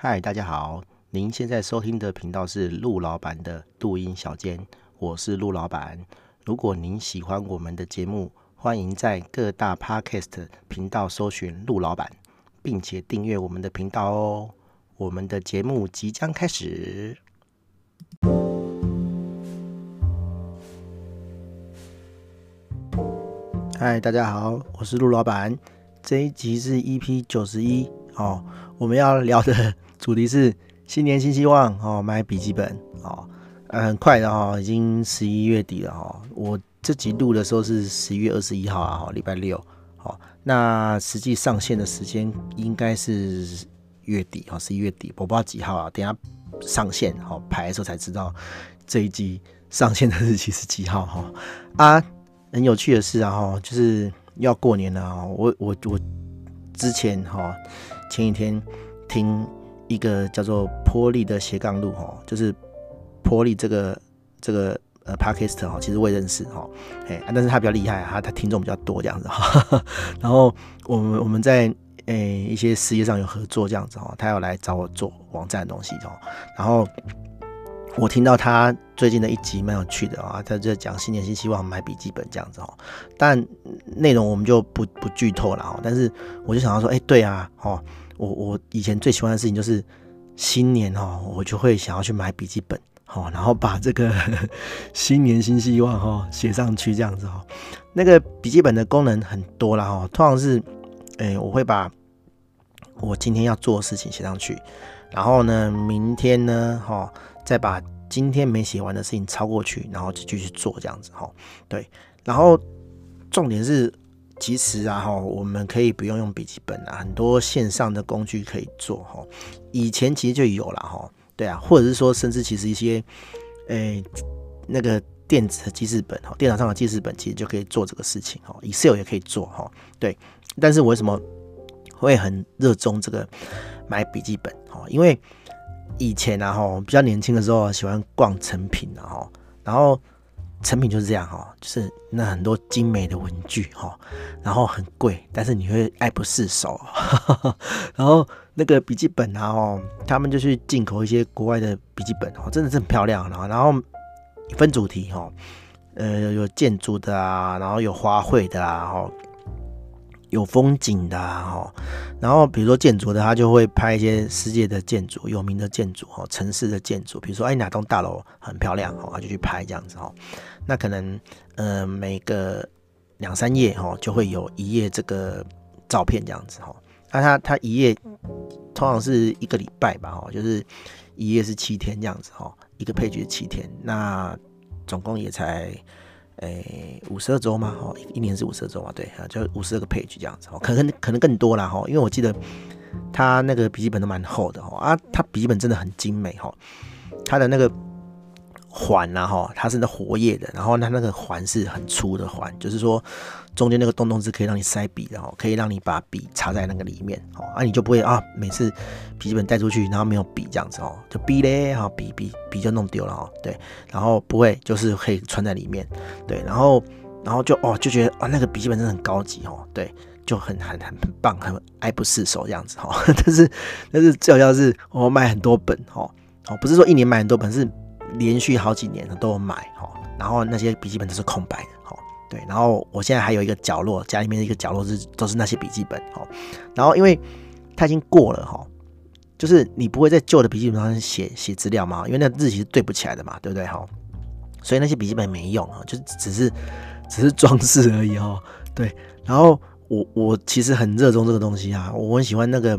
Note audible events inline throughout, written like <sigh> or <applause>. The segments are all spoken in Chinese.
嗨，大家好，您现在收听的频道是陆老板的录音小间，我是陆老板。如果您喜欢我们的节目，欢迎在各大 Podcast 频道搜寻陆老板，并且订阅我们的频道哦。我们的节目即将开始。嗨，大家好，我是陆老板。这一集是 EP 九十一哦，我们要聊的。主题是新年新希望哦，买笔记本哦，很快的哈，已经十一月底了哈。我这集录的时候是十一月二十一号啊，礼拜六。好，那实际上线的时间应该是月底哈，十一月底，我不知道几号啊。等下上线好排的时候才知道这一集上线的日期是几号哈。啊，很有趣的是啊哈，就是要过年了啊。我我我之前哈前几天听。一个叫做波利的斜杠路哈，就是波利这个这个呃 Podcast 哈，其实我也认识哈，哎，但是他比较厉害，他他听众比较多这样子哈。<laughs> 然后我们我们在诶一些事业上有合作这样子哈，他要来找我做网站的东西哈。然后我听到他最近的一集蛮有趣的啊，他在讲新年新希望买笔记本这样子哈，但内容我们就不不剧透了哈。但是我就想到说，哎，对啊，哦。我我以前最喜欢的事情就是新年哦，我就会想要去买笔记本，好，然后把这个 <laughs> 新年新希望哈写上去这样子哈。那个笔记本的功能很多啦哈，通常是，诶，我会把我今天要做的事情写上去，然后呢，明天呢，哈，再把今天没写完的事情抄过去，然后就继续做这样子哈。对，然后重点是。其实啊，哈，我们可以不用用笔记本啊，很多线上的工具可以做哈。以前其实就有了哈，对啊，或者是说，甚至其实一些，诶、那个电子的记事本哈，电脑上的记事本其实就可以做这个事情哈，Excel 也可以做哈，对。但是我为什么会很热衷这个买笔记本哈？因为以前啊，哈，比较年轻的时候喜欢逛成品啊，哈，然后。成品就是这样哈，就是那很多精美的文具哈，然后很贵，但是你会爱不释手。<laughs> 然后那个笔记本啊，哦，他们就去进口一些国外的笔记本哦，真的是很漂亮。然后，然后分主题哈，呃，有建筑的啊，然后有花卉的啊，哈。有风景的哈，然后比如说建筑的，他就会拍一些世界的建筑、有名的建筑哈，城市的建筑，比如说哎哪栋大楼很漂亮哈，他就去拍这样子哈。那可能呃每个两三页哈就会有一页这个照片这样子哈。那他他一页通常是一个礼拜吧哈，就是一页是七天这样子哈，一个配角是七天，那总共也才。诶，五十二周嘛，哦，一年是五十二周啊，对啊，就五十二个 page 这样子，可能可能更多啦，哈，因为我记得他那个笔记本都蛮厚的，哈啊，他笔记本真的很精美，哈，他的那个。环呐哈，它是那活页的，然后它那个环是很粗的环，就是说中间那个洞洞是可以让你塞笔的哈，可以让你把笔插在那个里面哦，啊你就不会啊每次笔记本带出去然后没有笔这样子哦，就笔嘞哈笔笔笔就弄丢了哈，对，然后不会就是可以穿在里面，对，然后然后就哦就觉得啊那个笔记本真的很高级哦，对，就很很很很棒，很爱不释手这样子哈，<laughs> 但是但是最好要是我买很多本哈，哦不是说一年买很多本是。连续好几年都有买哈，然后那些笔记本都是空白的哈，对，然后我现在还有一个角落，家里面的一个角落是都是那些笔记本哈，然后因为它已经过了哈，就是你不会在旧的笔记本上写写资料嘛，因为那日期是对不起来的嘛，对不对哈？所以那些笔记本没用啊，就只是只是装饰而已哈，对，然后我我其实很热衷这个东西啊，我很喜欢那个。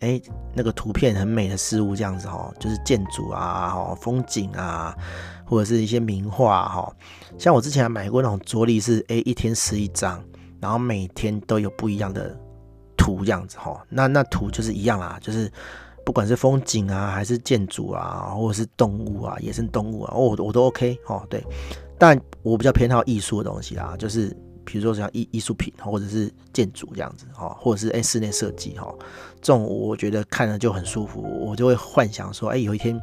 哎，那个图片很美的事物这样子哈，就是建筑啊、哈风景啊，或者是一些名画哈。像我之前还买过那种桌历，是哎一天撕一张，然后每天都有不一样的图这样子哈。那那图就是一样啦，就是不管是风景啊，还是建筑啊，或者是动物啊、野生动物啊，我我都 OK 哦。对，但我比较偏好艺术的东西啦，就是。比如说像艺艺术品或者是建筑这样子哈，或者是哎室内设计哈，这种我觉得看了就很舒服，我就会幻想说，哎，有一天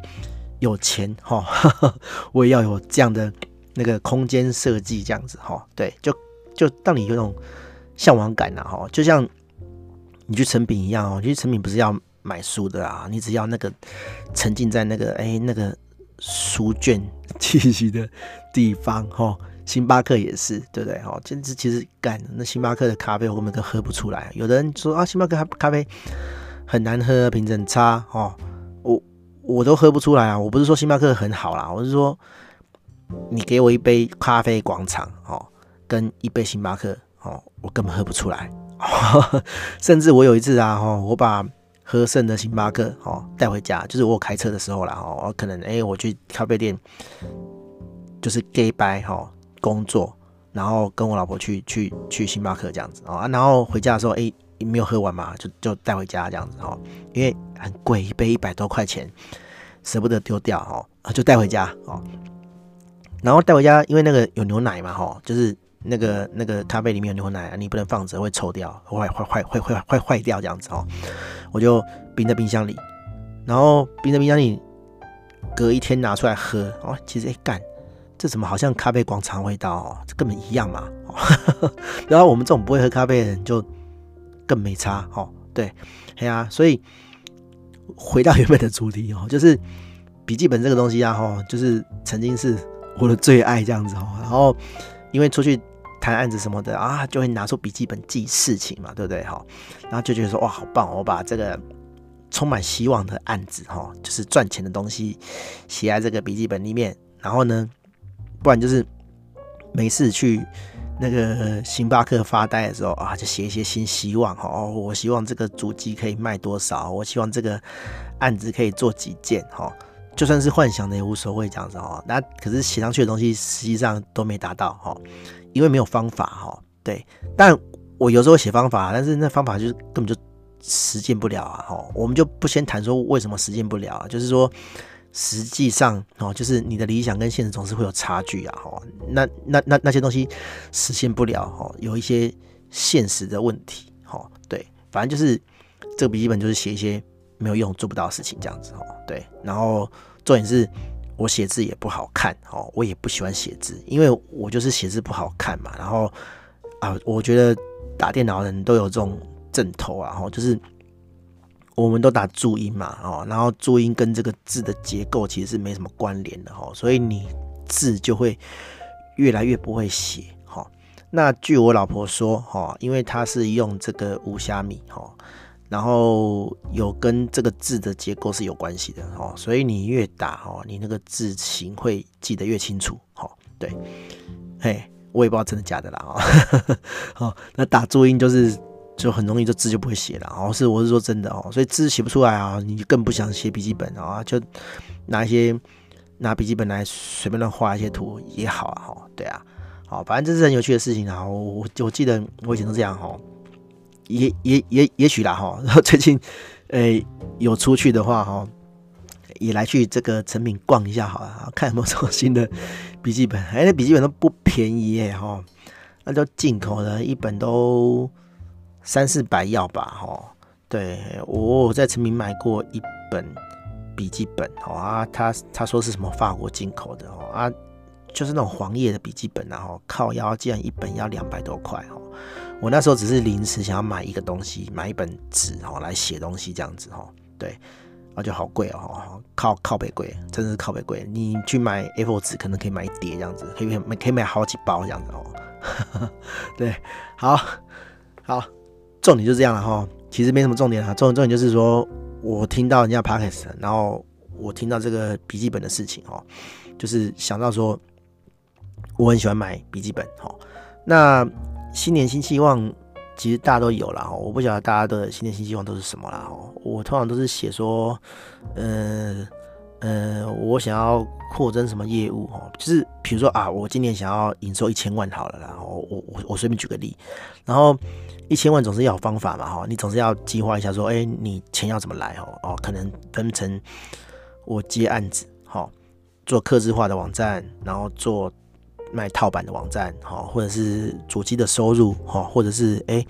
有钱哈，<laughs> 我也要有这样的那个空间设计这样子哈，对，就就让你有种向往感呐哈，就像你去诚品一样哦，其实诚品不是要买书的啊，你只要那个沉浸在那个哎、那个书卷气息的地方哈。星巴克也是，对不对？哦，其实其实干那星巴克的咖啡我们都喝不出来。有的人说啊，星巴克咖啡很难喝，品质很差哦。我我都喝不出来啊。我不是说星巴克很好啦，我是说你给我一杯咖啡广场哦，跟一杯星巴克哦，我根本喝不出来。<laughs> 甚至我有一次啊，哈，我把喝剩的星巴克哦带回家，就是我开车的时候啦，哦，我可能哎、我去咖啡店就是给白哈。工作，然后跟我老婆去去去星巴克这样子啊，然后回家的时候，哎，没有喝完嘛，就就带回家这样子哈，因为很贵，一杯一百多块钱，舍不得丢掉哈，就带回家哦。然后带回家，因为那个有牛奶嘛哈，就是那个那个咖啡里面有牛奶，你不能放着会臭掉，坏坏坏会会会坏掉这样子哦。我就冰在冰箱里，然后冰在冰箱里，隔一天拿出来喝哦，其实哎干。这怎么好像咖啡广场味道哦？这根本一样嘛。<laughs> 然后我们这种不会喝咖啡的人就更没差哦。对，哎呀，所以回到原本的主题哦，<laughs> 就是笔记本这个东西啊，哈，就是曾经是我的最爱这样子哦。然后因为出去谈案子什么的啊，就会拿出笔记本记事情嘛，对不对？哈，然后就觉得说哇，好棒！我把这个充满希望的案子哈，就是赚钱的东西写在这个笔记本里面，然后呢。不然就是没事去那个星巴克发呆的时候啊，就写一些新希望。哦，我希望这个主机可以卖多少，我希望这个案子可以做几件哈。就算是幻想的也无所谓这样子哈。那可是写上去的东西实际上都没达到哈，因为没有方法哈。对，但我有时候写方法，但是那方法就是根本就实践不了啊哈。我们就不先谈说为什么实践不了啊，就是说。实际上哦，就是你的理想跟现实总是会有差距啊，哈，那那那那些东西实现不了，哈，有一些现实的问题，哈，对，反正就是这个笔记本就是写一些没有用、做不到的事情这样子，哈，对，然后重点是我写字也不好看，哦，我也不喜欢写字，因为我就是写字不好看嘛，然后啊，我觉得打电脑的人都有这种阵头啊，哈，就是。我们都打注音嘛，哦，然后注音跟这个字的结构其实是没什么关联的，哦，所以你字就会越来越不会写，哈。那据我老婆说，哈，因为她是用这个无虾米，哈，然后有跟这个字的结构是有关系的，哦，所以你越打，哦，你那个字形会记得越清楚，哈，对，嘿，我也不知道真的假的啦，哦，好，<laughs> 那打注音就是。就很容易，这字就不会写了哦。是，我是说真的哦。所以字写不出来啊，你就更不想写笔记本啊。就拿一些拿笔记本来随便乱画一些图也好啊。哈，对啊，好，反正这是很有趣的事情啊。我我记得我以前都这样哈。也也也也许啦哈。然后最近诶有出去的话哈，也来去这个成品逛一下好了，看有没有什么新的笔记本。哎，那笔记本都不便宜耶哈，那都进口的，一本都。三四百要吧，哈，对，我在诚品买过一本笔记本，哦啊，他他说是什么法国进口的，哦啊，就是那种黄页的笔记本，然后靠腰竟然一本要两百多块，哦，我那时候只是临时想要买一个东西，买一本纸，哦，来写东西这样子，哦，对，啊就好贵哦，靠靠北贵，真的是靠北贵，你去买 A4 纸可能可以买一叠这样子，可以买可以买好几包这样子哦，<laughs> 对，好，好。重点就是这样了哈，其实没什么重点啊。重点重点就是说我听到人家 podcast，然后我听到这个笔记本的事情哈，就是想到说我很喜欢买笔记本哈。那新年新希望，其实大家都有了哈。我不晓得大家的新年新希望都是什么啦。我通常都是写说，呃呃，我想要扩增什么业务哈，就是比如说啊，我今年想要营收一千万好了。然后我我我随便举个例，然后。一千万总是要有方法嘛，哈，你总是要计划一下，说，哎，你钱要怎么来，哦，哦，可能分成我接案子，哈，做客制化的网站，然后做卖套版的网站，哈，或者是主机的收入，哈，或者是，哎，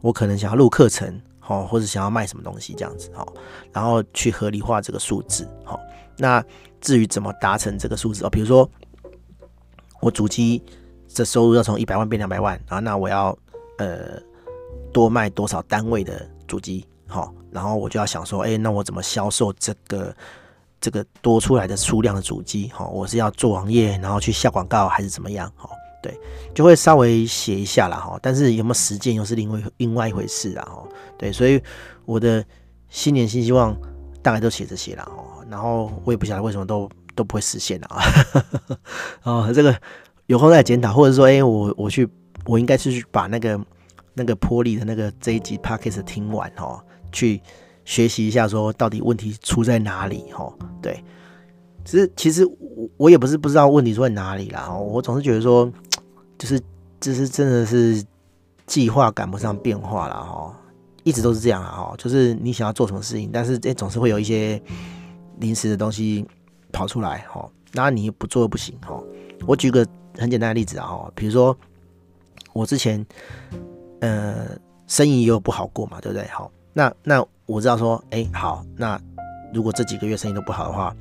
我可能想要录课程，哦，或者想要卖什么东西这样子，哦，然后去合理化这个数字，哦，那至于怎么达成这个数字，哦，比如说我主机的收入要从一百万变两百万，然后那我要，呃。多卖多少单位的主机好，然后我就要想说，哎，那我怎么销售这个这个多出来的数量的主机？哈，我是要做网页，然后去下广告，还是怎么样？哈，对，就会稍微写一下啦，哈，但是有没有实践又是另外另外一回事啊，哈，对，所以我的新年新希望大概都写这些了，哈，然后我也不晓得为什么都都不会实现啊，<laughs> 哦，这个有空再检讨，或者说，哎，我我去，我应该是去把那个。那个波丽的那个这一集 Podcast 听完哦，去学习一下，说到底问题出在哪里哦？对，其实其实我我也不是不知道问题出在哪里啦，我总是觉得说，就是就是真的是计划赶不上变化了哈，一直都是这样啊哈，就是你想要做什么事情，但是这总是会有一些临时的东西跑出来哈，那你不做又不行哈。我举个很简单的例子啊哈，比如说我之前。呃，生意又不好过嘛，对不对？好，那那我知道说，哎、好，那如果这几个月生意都不好的话，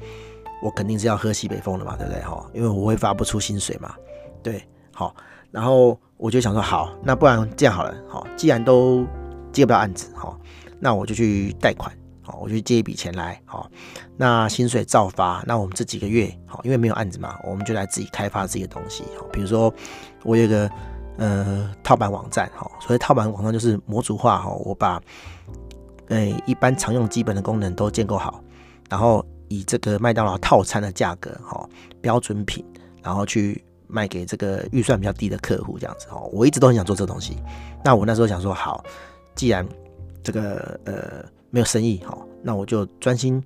我肯定是要喝西北风的嘛，对不对？哈，因为我会发不出薪水嘛，对，好，然后我就想说，好，那不然这样好了，好，既然都接不到案子，好，那我就去贷款，好，我就借一笔钱来，好，那薪水照发，那我们这几个月，好，因为没有案子嘛，我们就来自己开发自己的东西，好，比如说我有个。呃，套版网站好，所以套版网站就是模组化哈，我把诶、一般常用基本的功能都建构好，然后以这个麦当劳套餐的价格哈，标准品，然后去卖给这个预算比较低的客户这样子哦。我一直都很想做这东西，那我那时候想说，好，既然这个呃没有生意好，那我就专心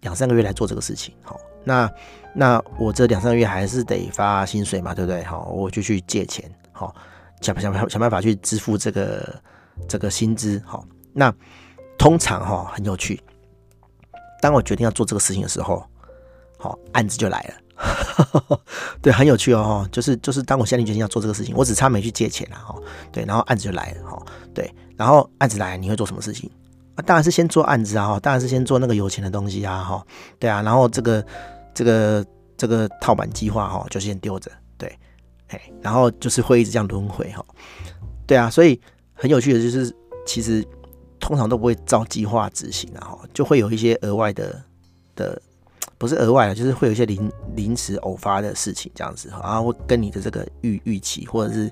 两三个月来做这个事情好。那那我这两三个月还是得发薪水嘛，对不对？好，我就去借钱好。想想想办法去支付这个这个薪资，好，那通常哈很有趣。当我决定要做这个事情的时候，好案子就来了，<laughs> 对，很有趣哦，就是就是当我下定决心要做这个事情，我只差没去借钱了哈，对，然后案子就来了哈，对，然后案子来，你会做什么事情？啊，当然是先做案子啊，哈，当然是先做那个有钱的东西啊，哈，对啊，然后这个这个这个套版计划哈，就先丢着，对。然后就是会一直这样轮回哈，对啊，所以很有趣的就是，其实通常都不会照计划执行啊，哈，就会有一些额外的的，不是额外的，就是会有一些临临时偶发的事情这样子，然后跟你的这个预预期或者是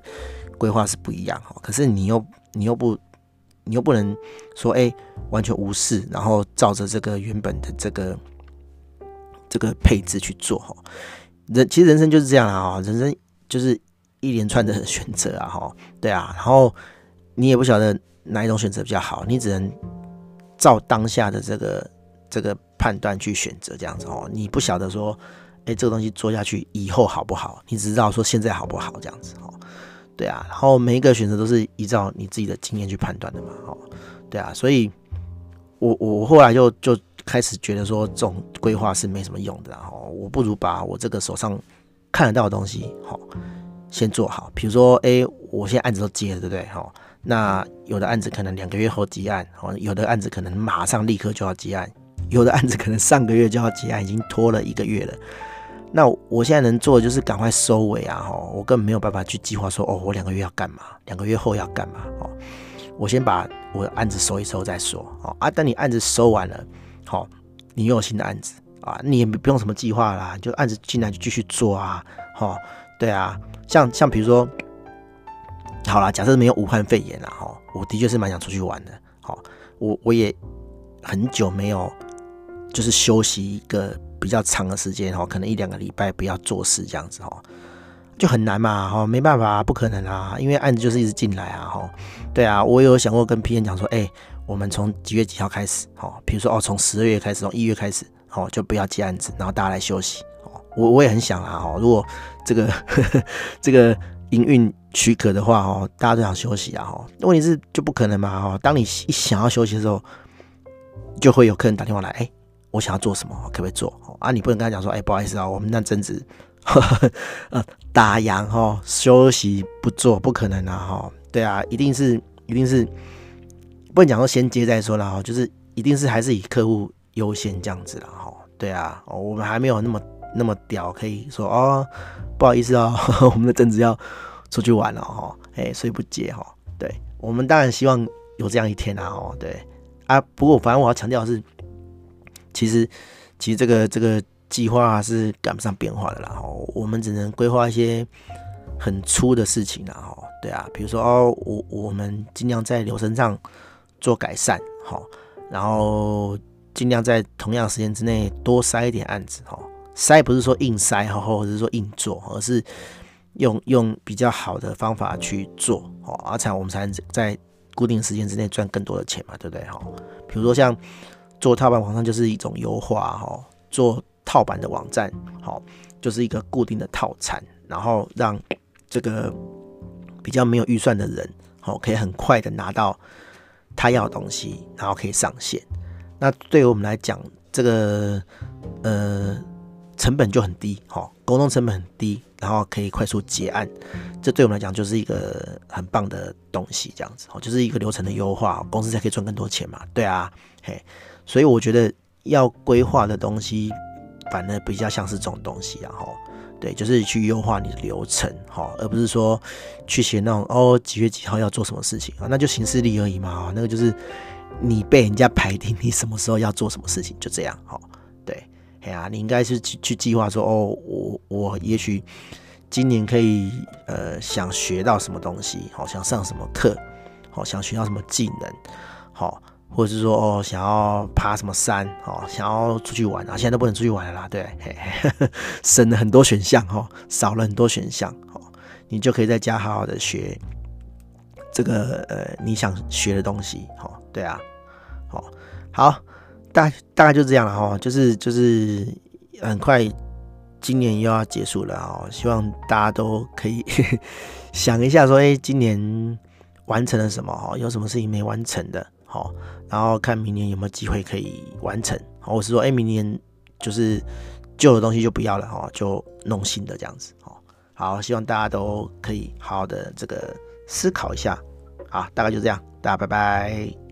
规划是不一样哈，可是你又你又不你又不能说哎完全无视，然后照着这个原本的这个这个配置去做哈，人其实人生就是这样啊，人生。就是一连串的选择啊，哈，对啊，然后你也不晓得哪一种选择比较好，你只能照当下的这个这个判断去选择这样子哦。你不晓得说，哎，这个东西做下去以后好不好？你只知道说现在好不好这样子哦。对啊，然后每一个选择都是依照你自己的经验去判断的嘛，哦，对啊，所以我我后来就就开始觉得说，这种规划是没什么用的，然后我不如把我这个手上。看得到的东西，好，先做好。比如说，哎、我现在案子都接了，对不对？哦，那有的案子可能两个月后结案，哦，有的案子可能马上立刻就要结案，有的案子可能上个月就要结案，已经拖了一个月了。那我现在能做的就是赶快收尾啊！哈，我根本没有办法去计划说，哦，我两个月要干嘛，两个月后要干嘛？哦，我先把我的案子收一收再说。哦啊，等你案子收完了，好，你又有新的案子。啊，你也不用什么计划啦，就案子进来就继续做啊，哈，对啊，像像比如说，好啦，假设没有武汉肺炎啦，哈，我的确是蛮想出去玩的，好，我我也很久没有就是休息一个比较长的时间，哈，可能一两个礼拜不要做事这样子，哈，就很难嘛，哈，没办法，不可能啊，因为案子就是一直进来啊，哈，对啊，我有想过跟 P. N. 讲说，哎，我们从几月几号开始，哈，比如说哦，从十二月开始，从一月开始。哦，就不要接案子，然后大家来休息。哦，我我也很想啊，哦，如果这个呵呵这个营运许可的话，哦，大家都想休息啊，哦，问题是就不可能嘛，哦，当你一想要休息的时候，就会有客人打电话来，哎，我想要做什么，可不可以做？啊，你不能跟他讲说，哎，不好意思啊，我们那阵子 <laughs> 呃打烊哈，休息不做，不可能啊，哈，对啊，一定是一定是不能讲说先接再说了，哈，就是一定是还是以客户。优先这样子了哈，对啊，我们还没有那么那么屌，可以说哦，不好意思哦，<laughs> 我们的正职要出去玩了哈，哎，所以不接哈。对，我们当然希望有这样一天啊，哦，对，啊。不过反正我要强调的是，其实其实这个这个计划是赶不上变化的啦。哦，我们只能规划一些很粗的事情啦。哦，对啊，比如说哦，我我们尽量在流程上做改善，好，然后尽量在同样时间之内多塞一点案子，哈。塞不是说硬塞，哈，或者是说硬做，而是用用比较好的方法去做，哦，而且我们才能在固定时间之内赚更多的钱嘛，对不对？哈，比如说像做套版网站就是一种优化，哈，做套版的网站，好，就是一个固定的套餐，然后让这个比较没有预算的人，好，可以很快的拿到他要的东西，然后可以上线。那对于我们来讲，这个呃。成本就很低，哈，沟通成本很低，然后可以快速结案，这对我们来讲就是一个很棒的东西，这样子，哦，就是一个流程的优化，公司才可以赚更多钱嘛，对啊，嘿，所以我觉得要规划的东西，反而比较像是这种东西，然后，对，就是去优化你的流程，哈，而不是说去写那种哦几月几号要做什么事情啊，那就行事历而已嘛，那个就是你被人家排定你什么时候要做什么事情，就这样，哈。哎呀，你应该是去去计划说，哦，我我也许今年可以呃想学到什么东西，好，想上什么课，好，想学到什么技能，好，或者是说哦想要爬什么山，哦，想要出去玩啊，现在都不能出去玩了啦，对，嘿嘿 <laughs> 省了很多选项哦，少了很多选项，哦，你就可以在家好好的学这个呃你想学的东西，哦，对啊，好，好。大大概就这样了哦，就是就是很快，今年又要结束了哦，希望大家都可以 <laughs> 想一下说，哎，今年完成了什么哦？有什么事情没完成的？好，然后看明年有没有机会可以完成。我是说，哎，明年就是旧的东西就不要了哈，就弄新的这样子。好，好，希望大家都可以好好的这个思考一下。啊，大概就这样，大家拜拜。